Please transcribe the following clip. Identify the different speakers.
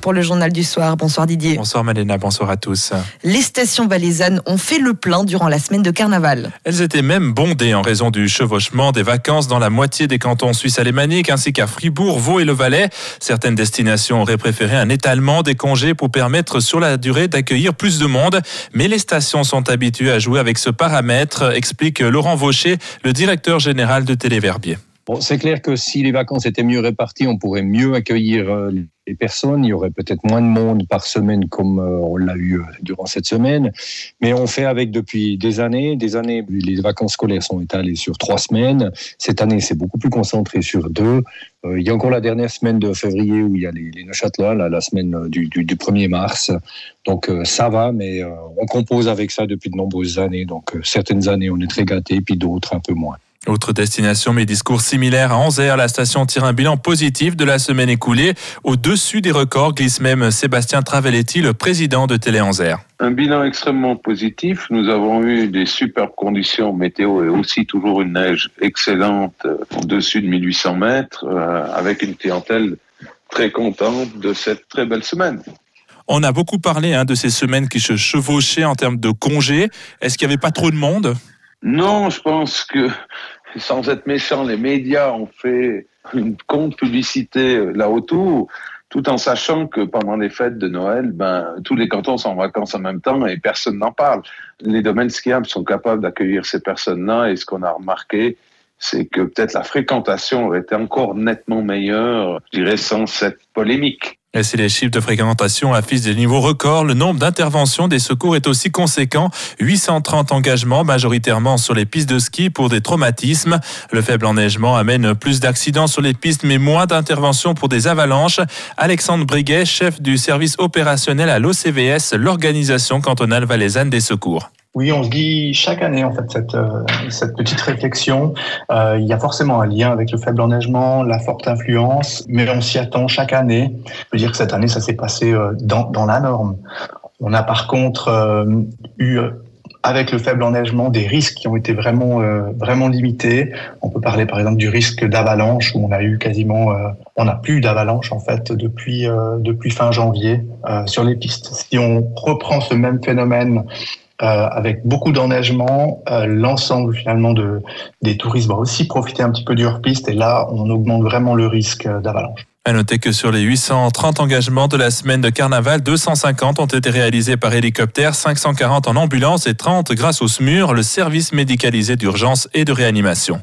Speaker 1: pour le journal du soir. Bonsoir Didier.
Speaker 2: Bonsoir Malena, bonsoir à tous.
Speaker 1: Les stations valaisannes ont fait le plein durant la semaine de carnaval.
Speaker 2: Elles étaient même bondées en raison du chevauchement des vacances dans la moitié des cantons suisses alémaniques ainsi qu'à Fribourg, Vaud et le Valais. Certaines destinations auraient préféré un étalement des congés pour permettre sur la durée d'accueillir plus de monde. Mais les stations sont habituées à jouer avec ce paramètre, explique Laurent Vaucher, le directeur général de Téléverbier.
Speaker 3: C'est clair que si les vacances étaient mieux réparties, on pourrait mieux accueillir euh, les personnes. Il y aurait peut-être moins de monde par semaine comme euh, on l'a eu euh, durant cette semaine. Mais on fait avec depuis des années. Des années, les vacances scolaires sont étalées sur trois semaines. Cette année, c'est beaucoup plus concentré sur deux. Il y a encore la dernière semaine de février où il y a les, les Neuchâtelois, la semaine du, du, du, 1er mars. Donc ça va, mais on compose avec ça depuis de nombreuses années. Donc certaines années, on est très gâtés, puis d'autres un peu moins.
Speaker 2: Autre destination, mais discours similaires à Anzer. La station tire un bilan positif de la semaine écoulée. Au-dessus des records glisse même Sébastien Travelletti, le président de Télé Anzer.
Speaker 4: Un bilan extrêmement positif. Nous avons eu des superbes conditions météo et aussi toujours une neige excellente euh, au-dessus de 1800 mètres, euh, avec une clientèle très contente de cette très belle semaine.
Speaker 2: On a beaucoup parlé hein, de ces semaines qui se chevauchaient en termes de congés. Est-ce qu'il n'y avait pas trop de monde?
Speaker 4: Non, je pense que, sans être méchant, les médias ont fait une compte publicité euh, là autour, tout en sachant que pendant les fêtes de Noël, ben, tous les cantons sont en vacances en même temps et personne n'en parle. Les domaines skiables sont capables d'accueillir ces personnes-là et ce qu'on a remarqué, c'est que peut-être la fréquentation aurait été encore nettement meilleure, je dirais, sans cette polémique.
Speaker 2: Et si les chiffres de fréquentation affichent des niveaux records, le nombre d'interventions des secours est aussi conséquent. 830 engagements, majoritairement sur les pistes de ski pour des traumatismes. Le faible enneigement amène plus d'accidents sur les pistes, mais moins d'interventions pour des avalanches. Alexandre Briguet, chef du service opérationnel à l'OCVS, l'organisation cantonale valaisanne des secours.
Speaker 5: Oui, on se dit chaque année en fait cette, euh, cette petite réflexion. Euh, il y a forcément un lien avec le faible enneigement, la forte influence, mais on s'y attend chaque année. Je veux dire que cette année, ça s'est passé euh, dans, dans la norme. On a par contre euh, eu avec le faible enneigement des risques qui ont été vraiment vraiment limités. On peut parler par exemple du risque d'avalanche où on a eu quasiment on n'a plus d'avalanche en fait depuis depuis fin janvier sur les pistes. Si on reprend ce même phénomène euh, avec beaucoup d'enneigement, euh, l'ensemble finalement de, des touristes va aussi profiter un petit peu du hors-piste et là, on augmente vraiment le risque d'avalanche.
Speaker 2: À noter que sur les 830 engagements de la semaine de carnaval, 250 ont été réalisés par hélicoptère, 540 en ambulance et 30 grâce au SMUR, le service médicalisé d'urgence et de réanimation.